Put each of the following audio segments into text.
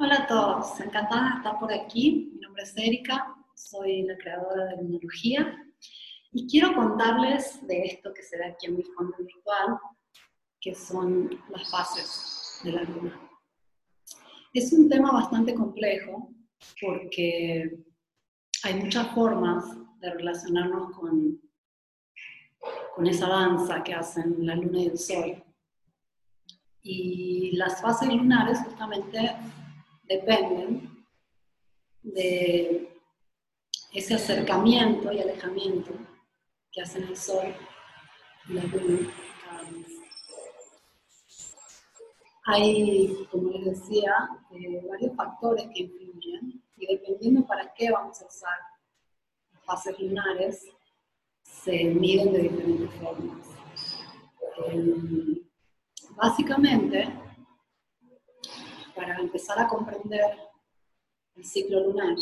Hola a todos, encantada de estar por aquí. Mi nombre es Erika, soy la creadora de Lunología y quiero contarles de esto que se da aquí en mi fondo virtual, que son las fases de la luna. Es un tema bastante complejo porque hay muchas formas de relacionarnos con, con esa danza que hacen la luna y el sol. Y las fases lunares justamente dependen de ese acercamiento y alejamiento que hacen el Sol y la Luna. Hay, como les decía, eh, varios factores que influyen y dependiendo para qué vamos a usar las fases lunares, se miden de diferentes formas. Eh, básicamente, para empezar a comprender el ciclo lunar,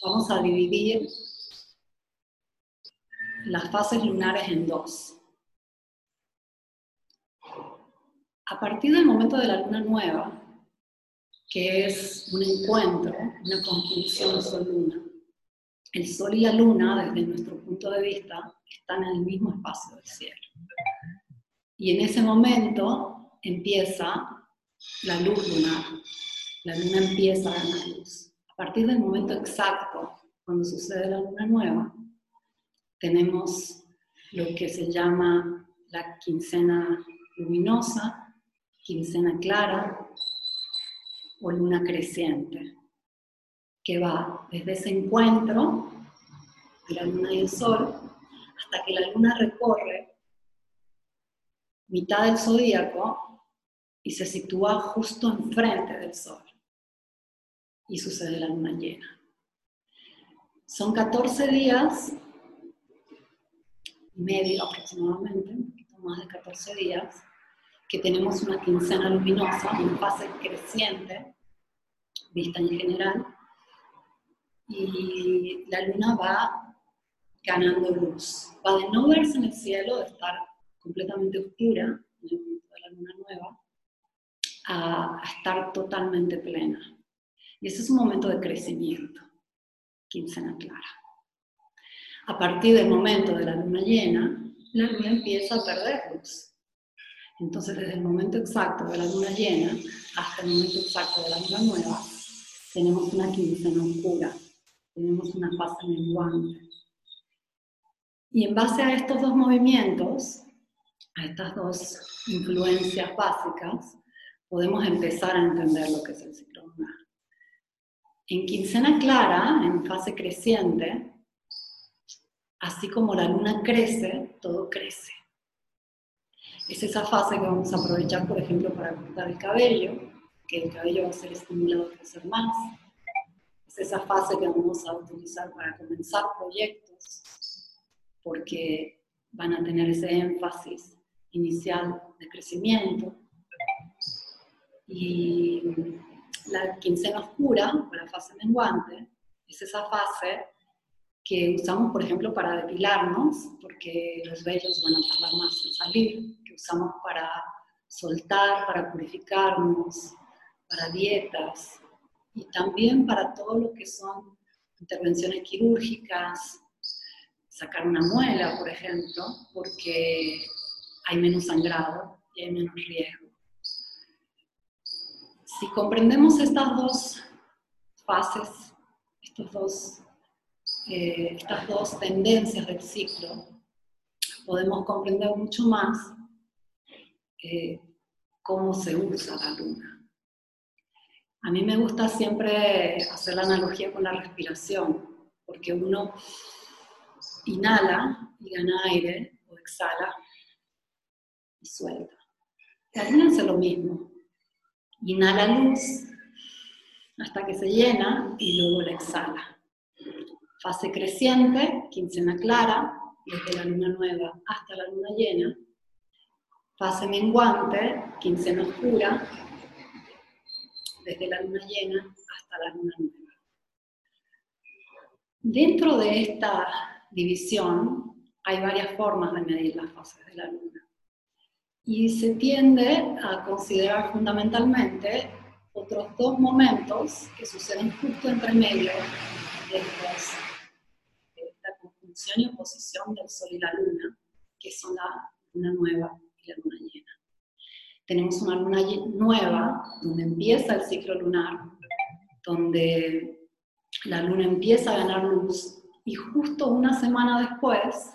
vamos a dividir las fases lunares en dos. A partir del momento de la luna nueva, que es un encuentro, una conjunción sol-luna, el sol y la luna, desde nuestro punto de vista, están en el mismo espacio del cielo. Y en ese momento empieza la luz lunar. La luna empieza a ganar luz. A partir del momento exacto, cuando sucede la luna nueva, tenemos lo que se llama la quincena luminosa, quincena clara o luna creciente, que va desde ese encuentro de la luna y el sol hasta que la luna recorre mitad del zodíaco y se sitúa justo enfrente del Sol. Y sucede la luna llena. Son 14 días medio aproximadamente, un poquito más de 14 días, que tenemos una quincena luminosa, una fase creciente, vista en general, y la luna va ganando luz. Va de no verse en el cielo, de estar completamente oscura en el momento de la luna nueva, a, estar totalmente plena. Y ese es un momento de crecimiento, quincena clara. A partir del momento de la luna llena, la luna empieza a perder luz. Entonces, desde el momento exacto de la luna llena hasta el momento exacto de la luna nueva, tenemos una quincena oscura, tenemos una fase menguante. Y en base a estos dos movimientos, a estas dos influencias básicas, podemos empezar a entender lo que es el ciclo lunar. En quincena clara, en fase creciente, así como la luna crece, todo crece. Es esa fase que vamos a aprovechar, por ejemplo, para cortar el cabello, que el cabello va a ser estimulado a crecer más. Es esa fase que vamos a utilizar para comenzar proyectos, porque van a tener ese énfasis inicial de crecimiento. Y la quincena oscura, o la fase menguante, es esa fase que usamos, por ejemplo, para depilarnos, porque los vellos van a tardar más en salir, que usamos para soltar, para purificarnos, para dietas, y también para todo lo que son intervenciones quirúrgicas, sacar una muela, por ejemplo, porque hay menos sangrado y hay menos riesgo. Si comprendemos estas dos fases, eh, estas dos tendencias del ciclo, podemos comprender mucho más eh, cómo se usa la luna. A mí me gusta siempre hacer la analogía con la respiración, porque uno inhala y gana aire, o exhala y suelta. La luna hace lo mismo. Inhala luz hasta que se llena y luego la exhala. Fase creciente, quincena clara, desde la luna nueva hasta la luna llena. Fase menguante, quincena oscura, desde la luna llena hasta la luna nueva. Dentro de esta división hay varias formas de medir las fases de la luna y se tiende a considerar fundamentalmente otros dos momentos que suceden justo entre medio de, esta conjunción y oposición del Sol y la Luna, que son la luna nueva y la luna llena. Tenemos una luna nueva donde empieza el ciclo lunar, donde la luna empieza a ganar luz y justo una semana después,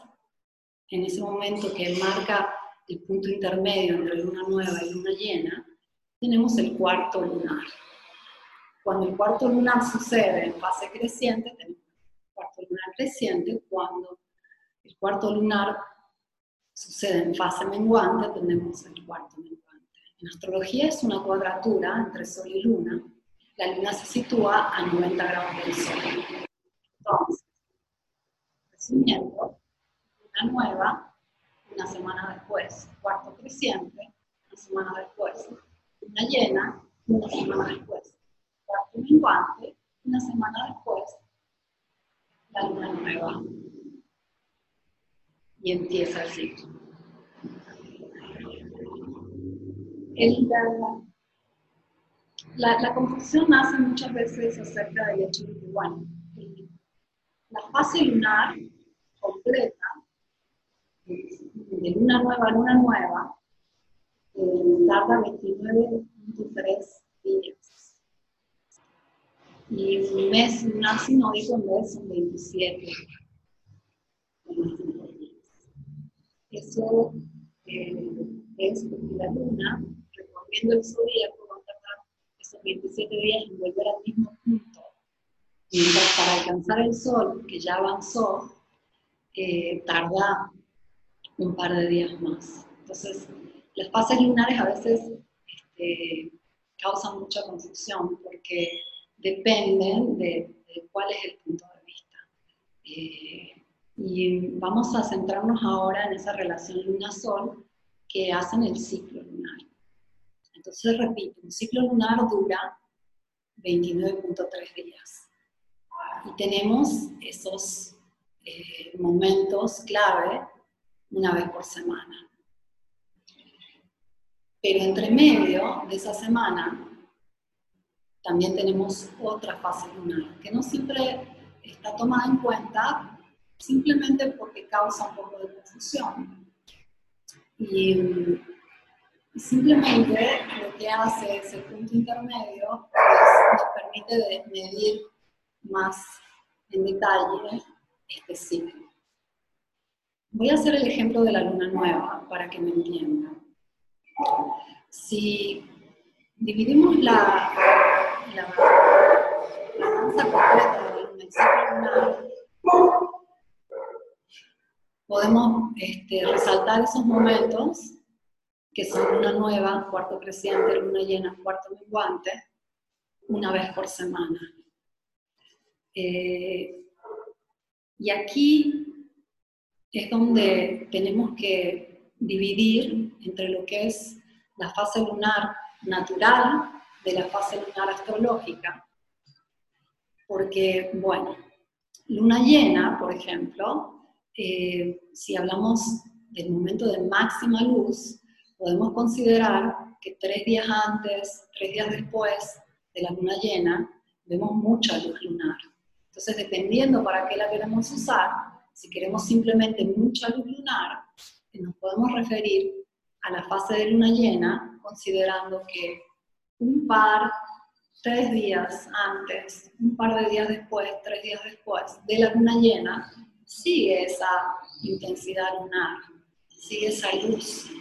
en ese momento que marca el punto intermedio entre luna nueva y luna llena, tenemos el cuarto lunar. Cuando el cuarto lunar sucede en fase creciente, tenemos el cuarto lunar creciente. Cuando el cuarto lunar sucede en fase menguante, tenemos el cuarto menguante. En astrología es una cuadratura entre Sol y Luna. La Luna se sitúa a 90 grados del Sol. Entonces, resumiendo, Luna nueva, una semana después, cuarto creciente, una semana después, una llena una semana después. Cuarto menguante, una semana después, la luna nueva. Y empieza el ciclo. la, la, confusión nace muchas veces acerca del hecho de que, bueno, la fase lunar completa, de luna nueva a luna nueva, tarda 29.3 días. Y un mes lunar sinódico en vez son 27. Eso eh, es porque la luna, recorriendo el zodíaco, va a tardar esos 27 días en volver al mismo punto. Mientras para alcanzar el sol, que ya avanzó, eh, tarda un par de días más. Entonces, las fases lunares a veces este, causan mucha confusión porque dependen de, cuál es el punto de vista. Eh, y vamos a centrarnos ahora en esa relación luna-sol que hacen el ciclo lunar. Entonces, repito, un ciclo lunar dura 29.3 días. Y tenemos esos eh, momentos clave una vez por semana. Pero entre medio de esa semana también tenemos otra fase lunar, que no siempre está tomada en cuenta simplemente porque causa un poco de confusión. Y, simplemente lo que hace ese punto intermedio es, nos permite medir más en detalle este ciclo. Voy a hacer el ejemplo de la luna nueva para que me entiendan. Si dividimos la, la, danza completa del ciclo lunar, podemos este, resaltar esos momentos que son luna nueva, cuarto creciente, luna llena, cuarto menguante, una vez por semana. Eh, y aquí es donde tenemos que dividir entre lo que es la fase lunar natural de la fase lunar astrológica. Porque, bueno, luna llena, por ejemplo, eh, si hablamos del momento de máxima luz, podemos considerar que tres días antes, tres días después de la luna llena, vemos mucha luz lunar. Entonces, dependiendo para qué la queremos usar, si queremos simplemente mucha luz lunar, nos podemos referir a la fase de luna llena considerando que un par, tres días antes, un par de días después, tres días después de la luna llena, sigue esa intensidad lunar, sigue esa luz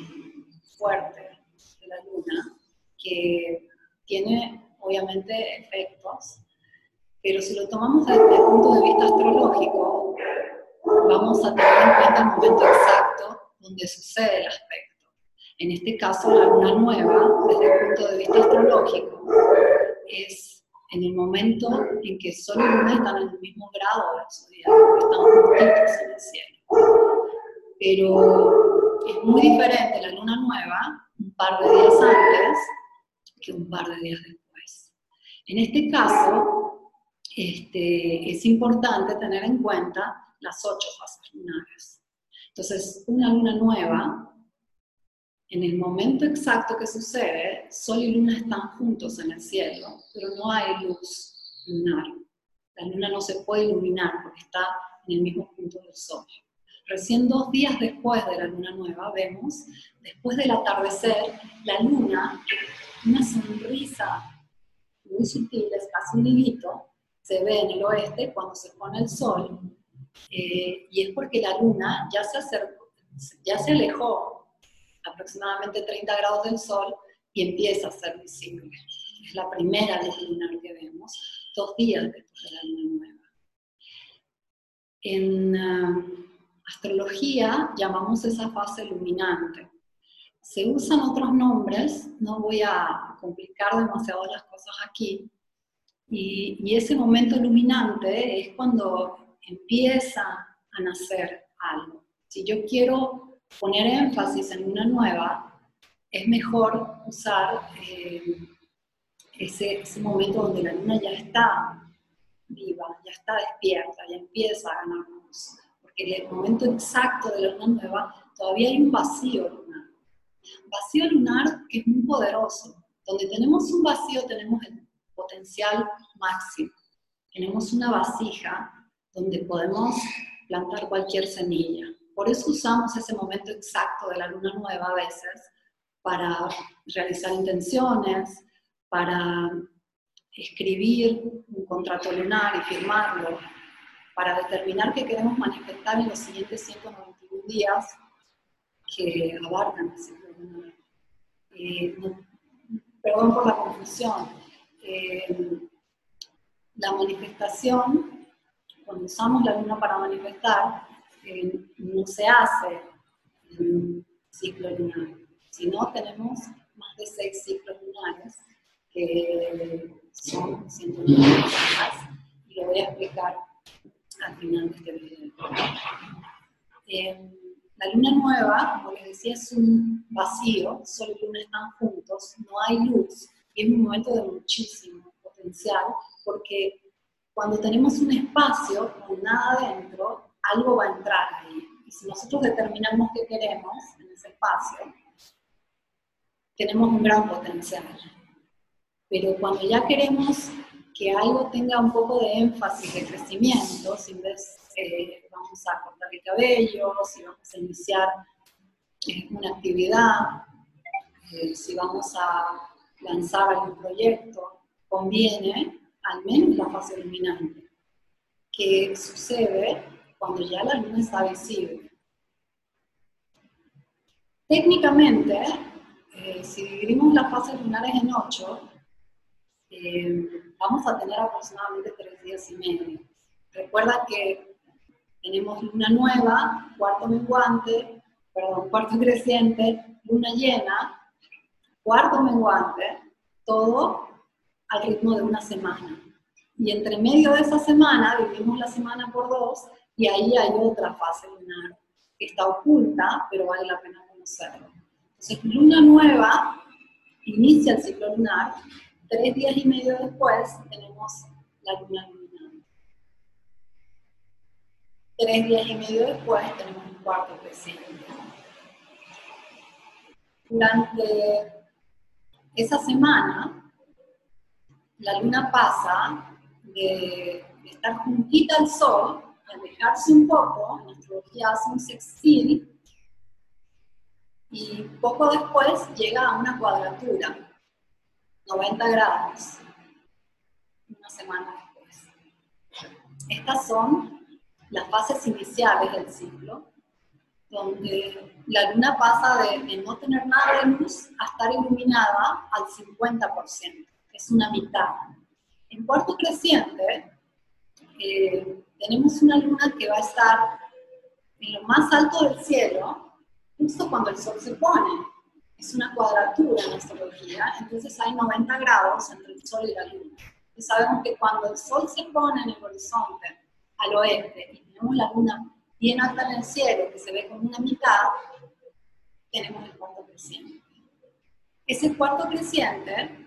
fuerte de la luna que tiene obviamente efectos, pero si lo tomamos desde el punto de vista astrológico, vamos a tener en cuenta el momento exacto donde sucede el aspecto. En este caso, la luna nueva, desde el punto de vista astrológico, es en el momento en que Sol y Luna están en el mismo grado del zodiaco, están juntitos en el cielo. Pero es muy diferente la luna nueva un par de días antes que un par de días después. En este caso, este, es importante tener en cuenta las ocho fases lunares. Entonces, una luna nueva En el momento exacto que sucede, Sol y Luna están juntos en el cielo, pero no hay luz lunar. La Luna no se puede iluminar porque está en el mismo punto del Sol. Recién dos días después de la luna nueva vemos, después del atardecer, la luna, una sonrisa muy sutil, es casi un hilito, se ve en el oeste cuando se pone el sol, eh, y es porque la luna ya se, acercó, ya se alejó aproximadamente 30 grados del sol y empieza a ser visible. Es la primera luz lunar que vemos, dos días después de la luna nueva. En, ah, astrología llamamos esa fase luminante. Se usan otros nombres, no voy a complicar demasiado las cosas aquí, y, ese momento luminante es cuando empieza a nacer algo. Si yo quiero poner énfasis en una nueva, es mejor usar eh, ese, ese momento donde la luna ya está viva, ya está despierta, ya empieza a ganar luz en el momento exacto de la luna nueva todavía hay un vacío lunar. Vacío lunar que es muy poderoso. Donde tenemos un vacío tenemos el potencial máximo. Tenemos una vasija donde podemos plantar cualquier semilla. Por eso usamos ese momento exacto de la luna nueva a veces para realizar intenciones, para escribir un contrato lunar y firmarlo, para determinar qué queremos manifestar en los siguientes 191 días que abarcan el ciclo lunar. Eh, perdón por la confusión. Eh, la manifestación, cuando usamos la luna para manifestar, eh, no se hace en ciclo lunar, sino tenemos más de seis ciclos lunares que son 190 días y lo voy a explicar al final de este video. Em, la luna nueva, como les decía, es un vacío, solo y luna están juntos, no hay luz, y es un momento de muchísimo potencial, porque cuando tenemos un espacio con nada dentro, algo va a entrar ahí. Y si nosotros determinamos qué queremos en ese espacio, tenemos un gran potencial. Pero cuando ya queremos que algo tenga un poco de énfasis de crecimiento, si vez eh, vamos a cortar el cabello, si vamos a iniciar eh, una actividad, eh, si vamos a lanzar algún proyecto, conviene al menos la fase dominante, que sucede cuando ya la luna está visible. Técnicamente, si dividimos las fases lunares en ocho, eh, vamos a tener aproximadamente tres días y medio. Recuerda que tenemos luna nueva, cuarto menguante, perdón, cuarto creciente, luna llena, cuarto menguante, todo al ritmo de una semana. Y entre medio de esa semana, vivimos la semana por dos, y ahí hay otra fase lunar que está oculta, pero vale la pena conocerlo. Entonces, luna nueva inicia el ciclo lunar, Tres días y medio después tenemos la luna luminante. Tres días y medio después tenemos un cuarto creciente. Durante esa semana, la luna pasa de estar juntita al sol, alejarse un poco, en astrología hace un sextil, y poco después llega a una cuadratura 90 grados, una semana después. Estas son las fases iniciales del ciclo, donde la luna pasa de, no tener nada de luz a estar iluminada al 50%, es una mitad. En cuarto creciente, eh, tenemos una luna que va a estar en lo más alto del cielo, justo cuando el sol se pone es una cuadratura en astrología, entonces hay 90 grados entre el Sol y la Luna. Y sabemos que cuando el Sol se pone en el horizonte al oeste y tenemos la Luna bien alta en el cielo, que se ve como una mitad, tenemos el cuarto creciente. Ese cuarto creciente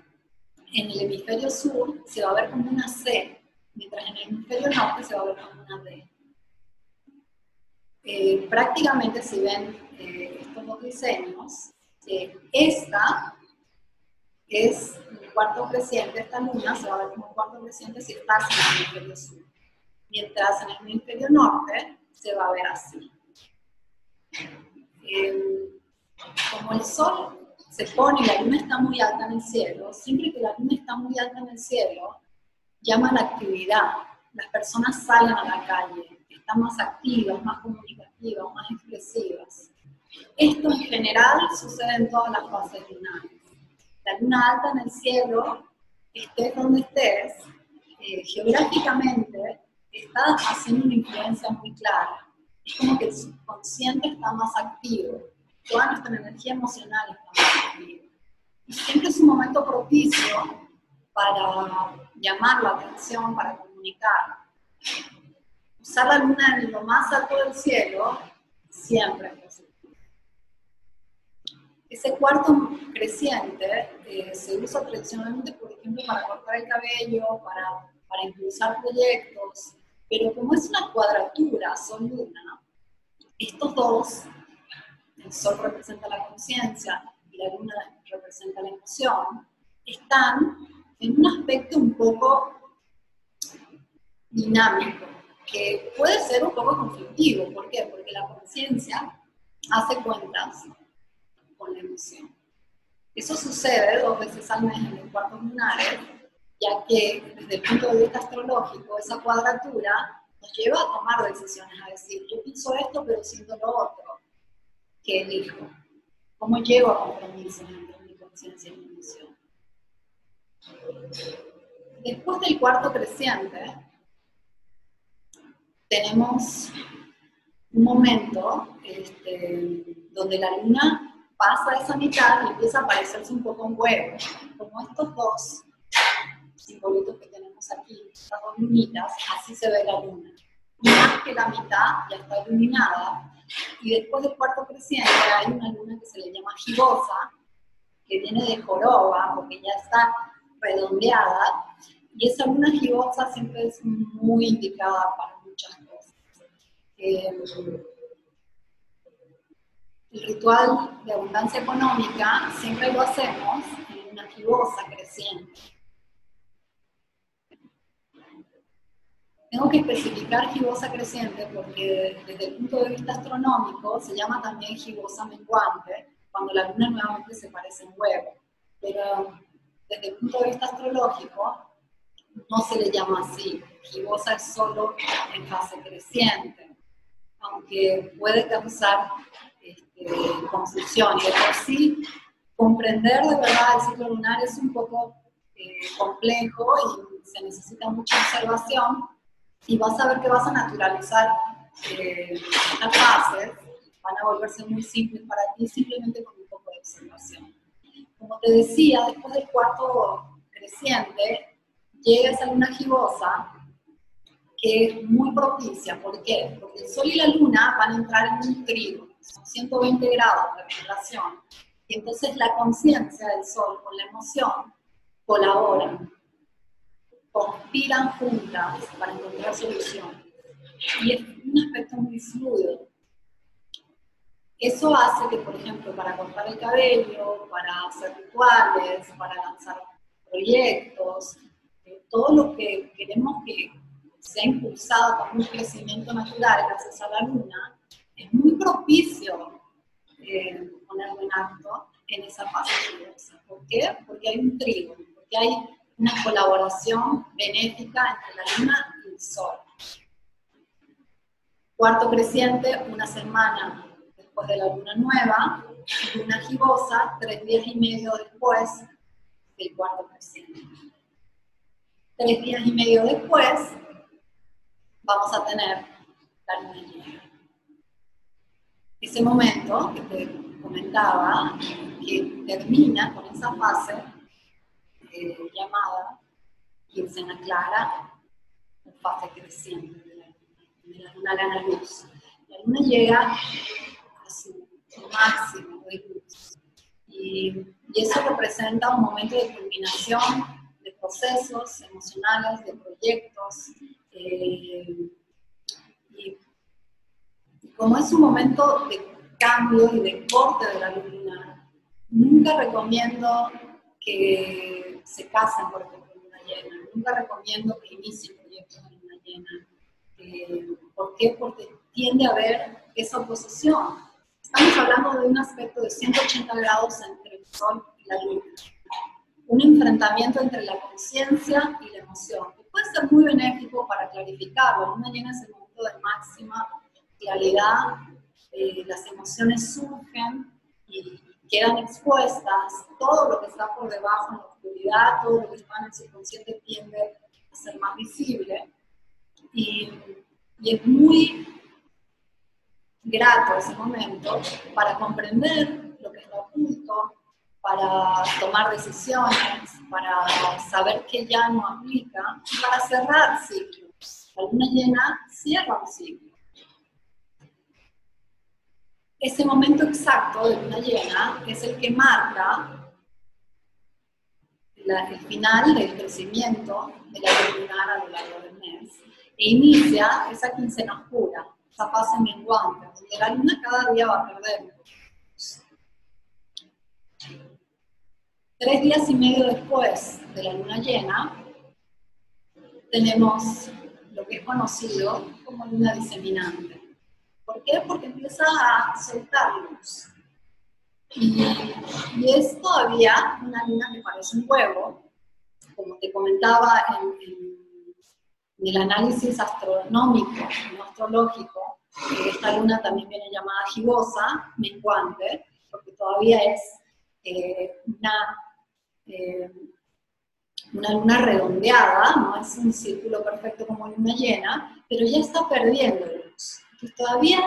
en el hemisferio sur se va a ver como una C, mientras en el hemisferio norte se va a ver como una D. Eh, prácticamente si ven eh, estos dos diseños, esta es un cuarto creciente, esta luna se va a ver como un cuarto creciente si estás en el hemisferio sur. Mientras en el hemisferio norte se va a ver así. Eh, como el sol se pone la luna está muy alta en el cielo, siempre que la luna está muy alta en el cielo, llama la actividad. Las personas salen a la calle, están más activas, más comunicativas, más expresivas. Esto en general sucede en todas las fases lunares. La luna alta en el cielo, estés donde estés, eh, geográficamente está haciendo una influencia muy clara. Es como que el subconsciente está más activo, toda nuestra energía emocional está más siempre es un momento propicio para llamar la atención, para comunicar. Usar la luna en lo más alto del cielo siempre es positivo. Ese cuarto creciente eh, se usa tradicionalmente, por ejemplo, para cortar el cabello, para, para impulsar proyectos, pero como es una cuadratura sol-luna, estos dos, el sol representa la conciencia y la luna representa la emoción, están en un aspecto un poco dinámico, que puede ser un poco conflictivo. ¿Por qué? Porque la conciencia hace cuentas con la emoción. Eso sucede dos veces al mes en los cuartos lunares, ya que desde el punto de vista astrológico, esa cuadratura nos lleva a tomar decisiones, a decir, yo pienso esto, pero siento lo otro, que elijo. ¿Cómo llego a entre mi conciencia y mi emoción? Después del cuarto creciente, tenemos un momento este, donde la luna pasa esa mitad y empieza a parecerse un poco un huevo, como estos dos simbolitos que tenemos aquí, estas dos lunitas, así se ve la luna. Más que la mitad ya está iluminada, y después del cuarto creciente hay una luna que se le llama gibosa, que viene de joroba, porque ya está redondeada, y esa luna gibosa siempre es muy indicada para muchas cosas. El ritual de abundancia económica siempre lo hacemos en una gibosa creciente. Tengo que especificar gibosa creciente porque desde el punto de vista astronómico se llama también gibosa menguante, cuando la luna nuevamente se parece en huevo. Pero desde el punto de vista astrológico no se le llama así. Gibosa es solo en fase creciente, aunque puede causar este, confusión. Y de por sí, comprender de verdad el ciclo lunar es un poco eh, complejo y se necesita mucha observación y vas a ver que vas a naturalizar eh, las fases, van a volverse muy simples para ti simplemente con un poco de observación. Como te decía, después del cuarto creciente, llega esa luna gibosa que es muy propicia. ¿Por qué? Porque el Sol y la Luna van a entrar en un trigo, son 120 grados de relación. Y entonces la conciencia del Sol con la emoción colaboran conspiran juntas para encontrar soluciones. Y es un aspecto muy fluido. Eso hace que, por ejemplo, para cortar el cabello, para hacer rituales, para lanzar proyectos, eh, todo lo que queremos que sea impulsado con un crecimiento natural gracias a la luna, es muy propicio eh, ponerlo en acto en esa fase ¿Por qué? Porque hay un trigo, porque hay una colaboración benéfica entre la luna y el sol. Cuarto creciente, una semana después de la luna nueva, luna gibosa, tres días y medio después del cuarto creciente. Tres días y medio después vamos a tener la luna llena. Ese momento que te comentaba, que termina con esa fase, llamada quincena clara o fase creciente de la luna, la luna gana luz. La luna llega a su, máximo de luz y, eso representa un momento de culminación de procesos emocionales, de proyectos. Eh, y, como es un momento de cambio y de corte de la luna nunca recomiendo que se casen, por ejemplo, en luna llena. Nunca recomiendo que inicien proyectos en luna llena. Eh, ¿Por qué? Porque tiende a haber esa oposición. Estamos hablando de un aspecto de 180 grados entre el Sol y la Luna. Un enfrentamiento entre la conciencia y la emoción, que puede ser muy benéfico para clarificarlo. La luna llena es el momento de máxima claridad, eh, las emociones surgen y quedan expuestas, todo lo que está por debajo en la oscuridad, todo lo que está en el subconsciente tiende a ser más visible. Y, y es muy grato ese momento para comprender lo que está oculto, para tomar decisiones, para saber que ya no aplica para cerrar ciclos. La luna llena cierra un ciclo. Ese momento exacto de luna llena es el que marca el final del crecimiento de la lunar a lo largo del mes e inicia esa quincena oscura, esa fase menguante, donde la luna cada día va a perder Tres días y medio después de la luna llena, tenemos lo que es conocido como luna diseminante. ¿Por qué? Porque empieza a soltar luz. Y, es todavía una luna que parece un huevo, como te comentaba en, el análisis astronómico, no astrológico, esta luna también viene llamada gibosa, menguante, porque todavía es eh, una eh, una luna redondeada, no es un círculo perfecto como luna llena, pero ya está perdiendo luz. Entonces todavía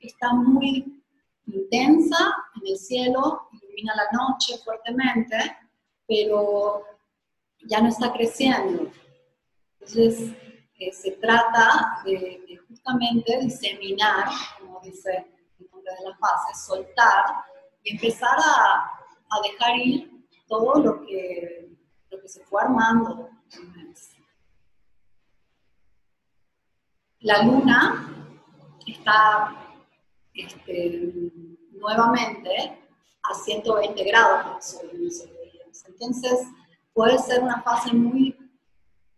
está muy intensa en el cielo, ilumina la noche fuertemente, pero ya no está creciendo. Entonces eh, se trata de, justamente diseminar, como dice el nombre de la fase, soltar y empezar a, a dejar ir todo lo que, lo que se fue armando. La luna está este, nuevamente a 120 grados Entonces puede ser una fase muy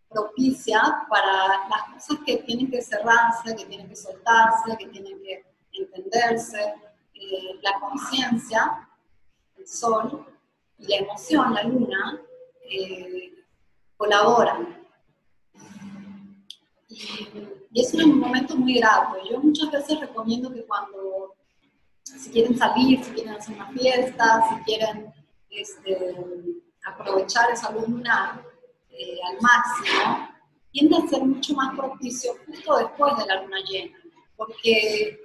propicia para las cosas que tienen que cerrarse, que tienen que soltarse, que tienen que entenderse. Eh, la conciencia, el sol, y la emoción, la luna, eh, colaboran. Y, es un momento muy grato. Yo muchas veces recomiendo que cuando, si quieren salir, si quieren hacer una fiesta, si quieren este, aprovechar esa luz lunar eh, al máximo, tiende a ser mucho más propicio justo después de la luna llena. Porque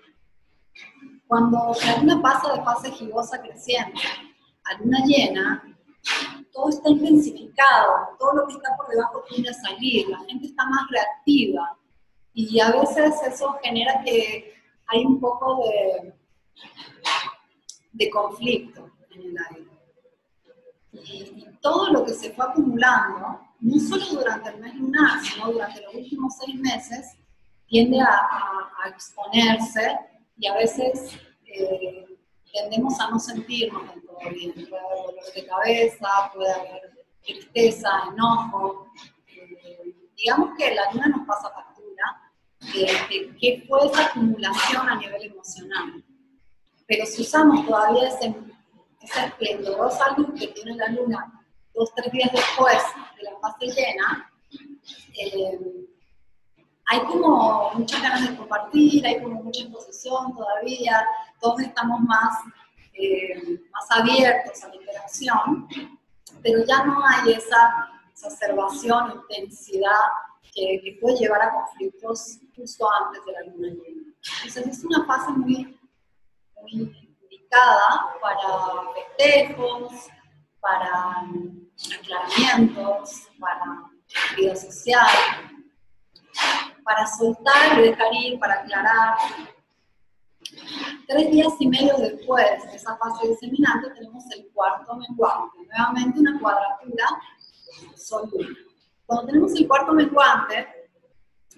cuando la luna pasa de fase gibosa creciente a luna llena, todo está intensificado, todo lo que está por debajo tiende a salir, la gente está más reactiva y a veces eso genera que hay un poco de, conflicto en el aire. Y, todo lo que se fue acumulando, no solo durante el mes lunar, sino durante los últimos seis meses, tiende a, exponerse y a veces eh, tendemos a no sentirnos del todo bien. Puede haber dolor de cabeza, puede haber tristeza, enojo. Eh, digamos que la luna nos pasa factura qué fue esa acumulación a nivel emocional. Pero si usamos todavía ese, esa esplendorosa luz que tiene la luna dos, tres días después de la fase llena, eh, hay como muchas ganas de compartir, hay como mucha exposición todavía, todos estamos más, eh, más abiertos a la interacción, pero ya no hay esa exacerbación, intensidad que, puede llevar a conflictos justo antes de la luna llena. Entonces es una fase muy, muy indicada para festejos, para aclaramientos, para vida social, para soltar y dejar ir, para aclarar. Tres días y medio después de esa fase diseminante tenemos el cuarto menguante, nuevamente una cuadratura Sol-Luna. Cuando tenemos el cuarto menguante,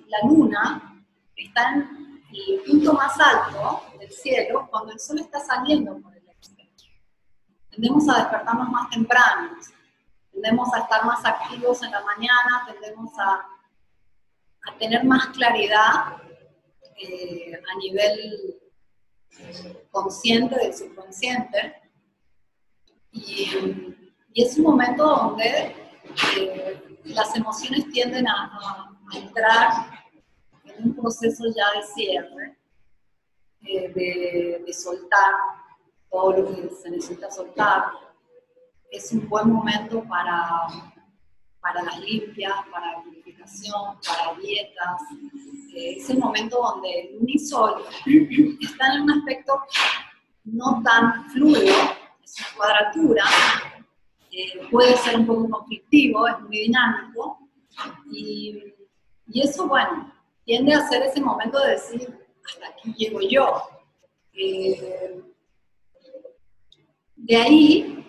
la Luna está en el punto más alto del cielo cuando el Sol está saliendo por el exterior. tendemos a despertarnos más tempranos, tendemos a estar más activos en la mañana, tendemos a, a tener más claridad eh, a nivel consciente del subconsciente. Y, es un momento donde eh, las emociones tienden a, entrar en un proceso ya de cierre, eh, de, de soltar todo lo que se necesita soltar. Es un buen momento para, para las limpias, para para dietas. Es el momento donde el unisol está en un aspecto no tan fluido, es una cuadratura, puede ser un poco conflictivo, es muy dinámico, y, y, eso, bueno, tiende a ser ese momento de decir, hasta aquí llego yo. Eh, de ahí,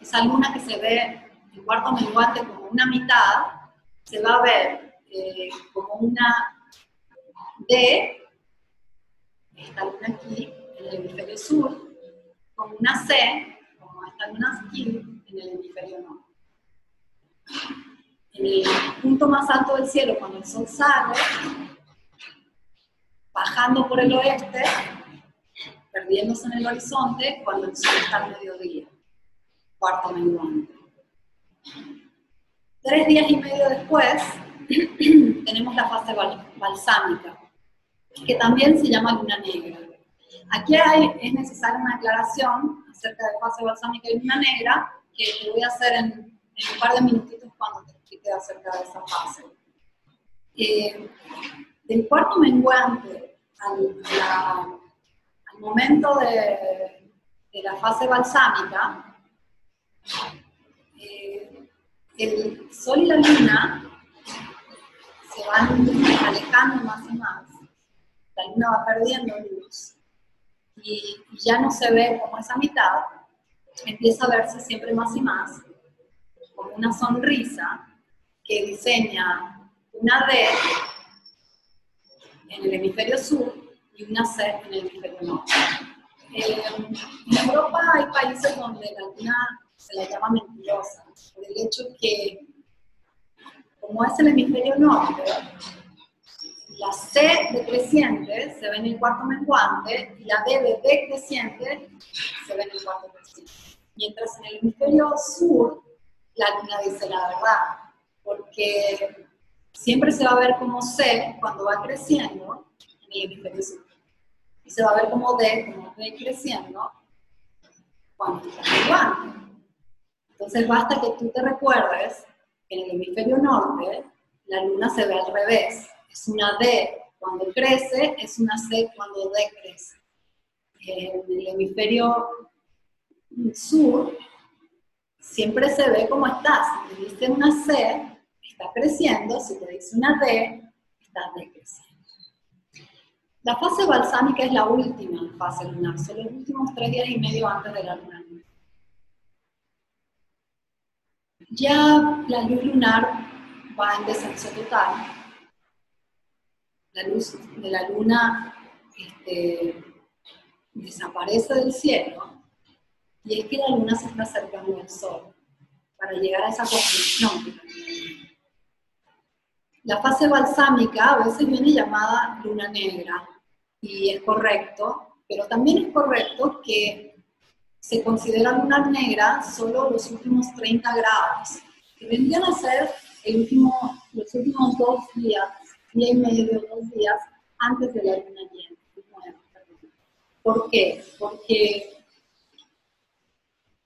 esa luna que se ve en cuarto menguante como una mitad, se va a ver eh, como una D, esta luna aquí, en el hemisferio sur, como una C, como esta luna aquí, en el hemisferio norte. En el punto más alto del cielo, cuando el sol sale, bajando por el oeste, perdiéndose en el horizonte cuando el sol está al mediodía, cuarto menguante. Tres días y medio después tenemos la fase balsámica, que también se llama luna negra. Aquí hay, es necesaria una aclaración acerca de fase balsámica y luna negra, que te voy a hacer en, un par de minutitos cuando te explique acerca de esa fase. Eh, del cuarto menguante al, la, momento de, la fase balsámica, eh, el Sol y la Luna se van alejando más y más. La Luna va perdiendo luz y, ya no se ve como esa mitad, empieza a verse siempre más y más como una sonrisa que diseña una D en el hemisferio sur y una C en el hemisferio norte. Eh, en Europa hay países donde la luna se la llama mentirosa, por el hecho que, como es el hemisferio norte, la C decreciente se ve en el cuarto menguante y la D de decreciente se ve en el cuarto creciente. Mientras en el hemisferio sur, la luna dice la verdad, porque siempre se va a ver como C cuando va creciendo en el hemisferio sur y se va a ver como D, como D creciendo cuando está Entonces basta que tú te recuerdes que en el hemisferio norte la luna se ve al revés. Es una D cuando crece, es una C cuando D crece. En el hemisferio sur siempre se ve como estás. Si te dice una C, está creciendo. Si te dice una D, estás decreciendo. La fase balsámica es la última fase lunar, son los últimos tres días y medio antes de la luna nueva. Ya la luz lunar va en descenso total. La luz de la luna este, desaparece del cielo y es que la luna se está acercando al sol para llegar a esa construcción. La fase balsámica a veces viene llamada luna negra y es correcto, pero también es correcto que se considera luna negra solo los últimos 30 grados, que vendrían a ser el último, los últimos dos días, día y medio, dos días antes de la luna llena. ¿Por qué? Porque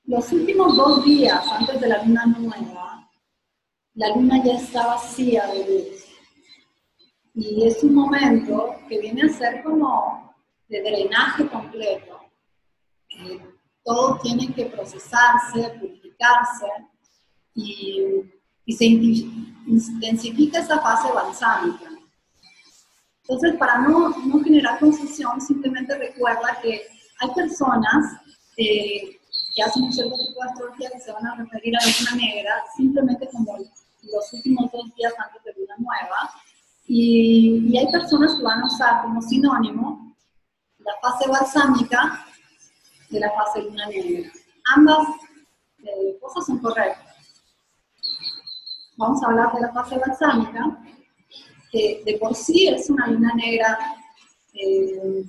los últimos dos días antes de la luna nueva, la luna ya está vacía de luz. Y es un momento que viene a ser como de drenaje completo. Todo tiene que procesarse, purificarse y, se intensifica esa fase balsámica. Entonces, para no, no generar confusión, simplemente recuerda que hay personas eh, que hacen un cierto tipo de astrología que se van a referir a la luna negra simplemente como los últimos dos días antes de luna nueva, y, hay personas que van a usar como sinónimo la fase balsámica de la fase luna negra. ambas eh, cosas son correctas. Vamos a hablar de la fase balsámica, que de por sí es una luna negra eh,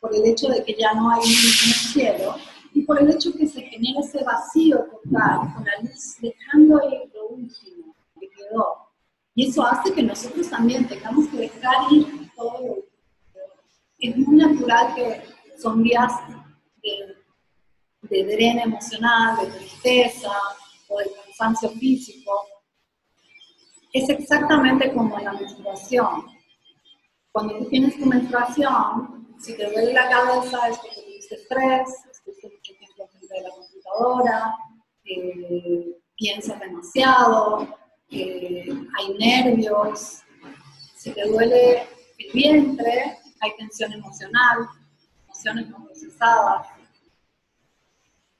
por el hecho de que ya no hay el cielo y por el hecho que se genera ese vacío total con la luz dejando lo último que quedó. Y eso hace que nosotros también tengamos que dejar ir todo. Es muy natural que son días de, de drena emocional, de tristeza o de cansancio físico. Es exactamente como en la menstruación. Cuando tú tienes tu menstruación, si te duele la cabeza es porque tuviste estrés, estuviste mucho tiempo frente de la computadora, eh, piensas demasiado, eh, hay nervios, si te duele el vientre, hay tensión emocional, emociones no procesadas.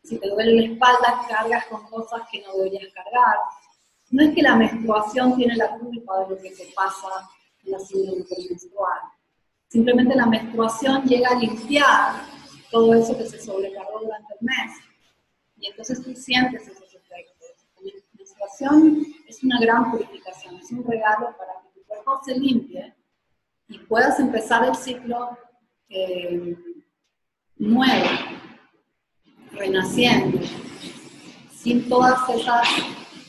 Si te duele la espalda, cargas con cosas que no deberías cargar. No es que la menstruación tiene la culpa de lo que te pasa en la síndrome menstrual. Simplemente la menstruación llega a limpiar todo eso que se sobrecargó durante el mes. Y entonces tú sientes esos efectos. La menstruación es una gran purificación, es un regalo para que tu cuerpo se limpie y puedas empezar el ciclo eh, nuevo, renaciendo, sin todas esas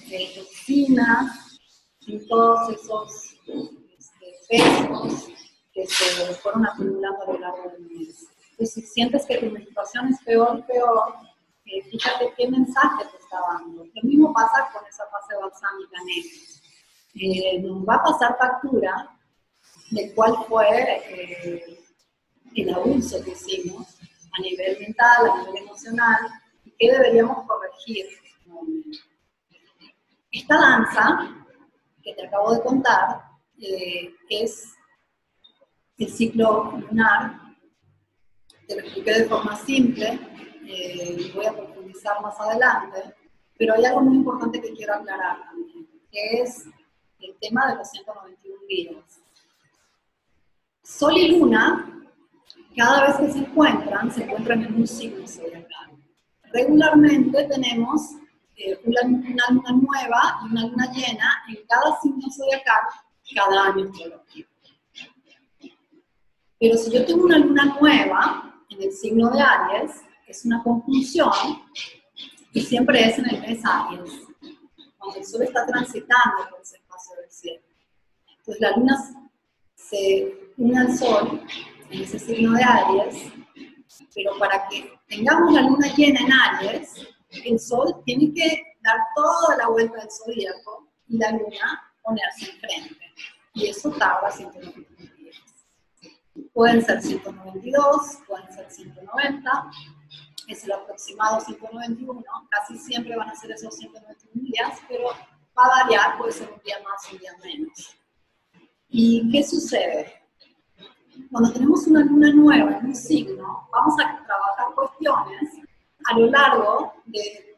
eh, toxinas, sin todos esos este, pesos que se fueron acumulando a lo largo del mes. Entonces, si sientes que tu menstruación es peor peor, eh, fíjate qué mensaje te está dando. Lo mismo pasa con esa fase balsámica negra. nos va a pasar factura de cuál fue eh, el abuso que hicimos a nivel mental, a nivel emocional, y qué deberíamos corregir. Esta danza que te acabo de contar eh, es el ciclo lunar, te lo expliqué de forma simple, eh, voy a profundizar más adelante, pero hay algo muy importante que quiero aclarar también, que es el tema de los 191 días. Sol y Luna, cada vez que se encuentran, se encuentran en un signo zodiacal. Regularmente tenemos eh, una, luna nueva y una luna llena en cada signo zodiacal cada año astrológico. Pero si yo tengo una luna nueva en el signo de Aries, es una conjunción y siempre es en el mes Aries, cuando el Sol está transitando por ese espacio del cielo. Entonces la luna se une al Sol en ese signo de Aries, pero para que tengamos la luna llena en Aries, el Sol tiene que dar toda la vuelta del zodíaco y la luna ponerse enfrente. Y eso tarda 190 días. Pueden ser 192, pueden ser 190, es el aproximado 191, casi siempre van a ser esos 191 días, pero va a variar, puede ser un día más, un día menos. ¿Y qué sucede? Cuando tenemos una luna nueva en un signo, vamos a trabajar cuestiones a lo largo de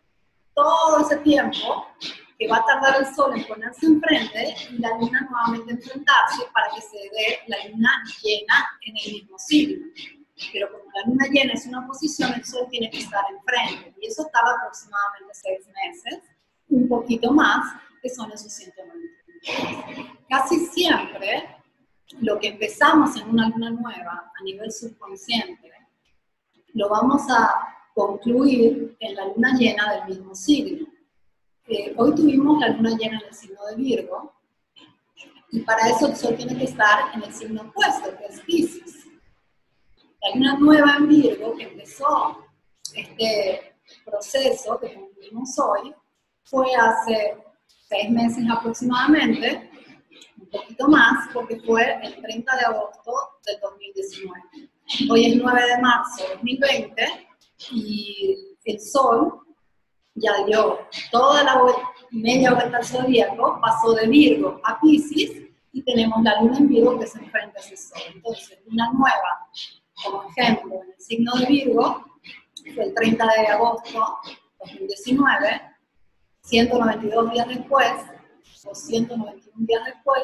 todo ese tiempo que va a tardar el sol en ponerse enfrente y la luna nuevamente enfrentarse para que se dé la luna llena en el mismo signo. Pero como la luna llena es una posición, el sol tiene que estar enfrente y eso tarda aproximadamente seis meses, un poquito más, que son esos 190 Casi siempre lo que empezamos en una luna nueva a nivel subconsciente, lo vamos a concluir en la luna llena del mismo signo. Eh, hoy tuvimos la luna llena en el signo de Virgo, y para eso el Sol tiene que estar en el signo opuesto, que es Pisces. La luna nueva en Virgo, que empezó este proceso que concluimos hoy, fue hace seis meses aproximadamente, un poquito más, porque fue el 30 de agosto del 2019. Hoy es 9 de marzo de 2020 y el Sol ya dio toda la media vuelta al zodíaco, pasó de Virgo a Pisces y tenemos la luna en Virgo que se enfrenta a ese Sol. Entonces, luna nueva, como ejemplo, en el signo de Virgo, fue el 30 de agosto de 2019, 192 días después, o 191 días después,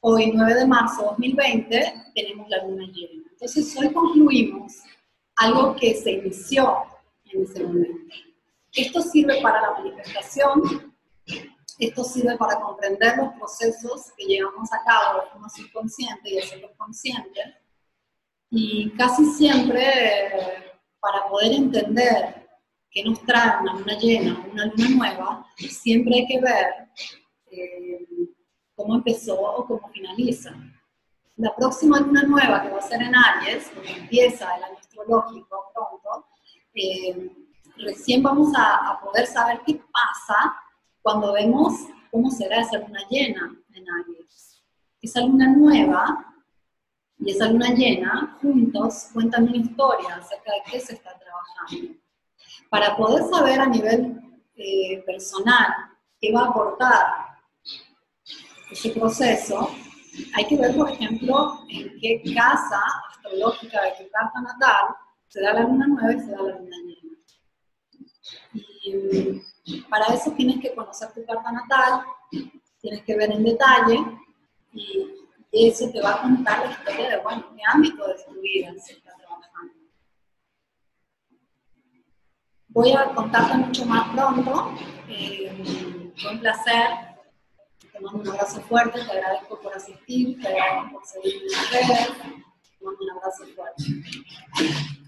hoy 9 de marzo de 2020, tenemos la luna llena. Entonces, hoy concluimos algo que se inició en ese momento. Esto sirve para la manifestación, esto sirve para comprender los procesos que llevamos a cabo de forma subconsciente y hacerlos conscientes, y casi siempre para poder entender qué nos trae una luna llena, una luna nueva, siempre hay que ver eh, cómo empezó o cómo finaliza. La próxima luna nueva, que va a ser en Aries, que empieza el año astrológico pronto, eh, recién vamos a, poder saber qué pasa cuando vemos cómo será esa luna llena en Aries. Esa luna nueva y esa luna llena juntos cuentan una historia acerca de qué se está trabajando. Para poder saber a nivel eh, personal qué va a aportar ese proceso, hay que ver, por ejemplo, en qué casa astrológica de tu carta natal se da la luna nueva y se da la luna llena. Y para eso tienes que conocer tu carta natal, tienes que ver en detalle y eso te va a contar la historia de, bueno, qué ámbito de tu vida se está trabajando. Voy a contarte mucho más pronto. Eh, fue un placer mando un abrazo fuerte, te agradezco por asistir, te agradezco por seguirme en las redes, te mando un abrazo fuerte.